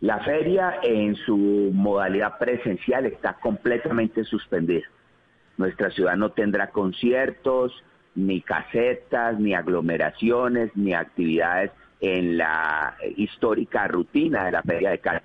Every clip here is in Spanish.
La feria en su modalidad presencial está completamente suspendida. Nuestra ciudad no tendrá conciertos, ni casetas, ni aglomeraciones, ni actividades en la histórica rutina de la Feria de Cali.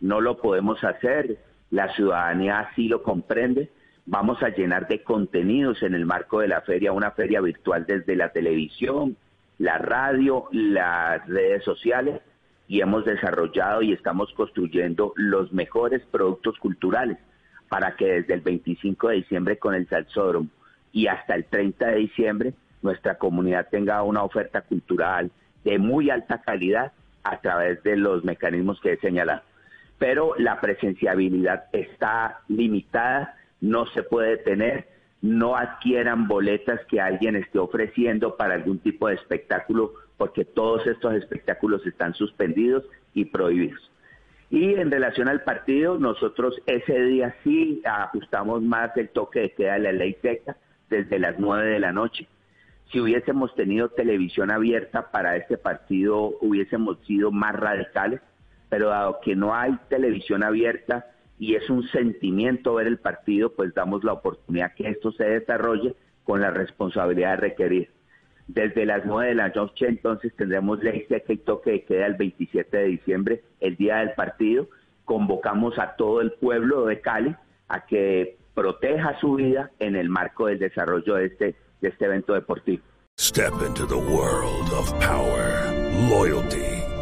No lo podemos hacer, la ciudadanía así lo comprende. Vamos a llenar de contenidos en el marco de la feria, una feria virtual desde la televisión, la radio, las redes sociales y hemos desarrollado y estamos construyendo los mejores productos culturales para que desde el 25 de diciembre con el Salsódromo y hasta el 30 de diciembre nuestra comunidad tenga una oferta cultural de muy alta calidad a través de los mecanismos que he señalado. Pero la presenciabilidad está limitada, no se puede tener, no adquieran boletas que alguien esté ofreciendo para algún tipo de espectáculo, porque todos estos espectáculos están suspendidos y prohibidos. Y en relación al partido, nosotros ese día sí ajustamos más el toque de queda de la ley seca desde las nueve de la noche. Si hubiésemos tenido televisión abierta para este partido, hubiésemos sido más radicales, pero dado que no hay televisión abierta y es un sentimiento ver el partido, pues damos la oportunidad que esto se desarrolle con la responsabilidad de requerir. Desde las 9 de la noche entonces tendremos ley seca y toque de queda el 27 de diciembre, el día del partido. Convocamos a todo el pueblo de Cali a que proteja su vida en el marco del desarrollo de este, de este evento deportivo. Step into the world of power, loyalty,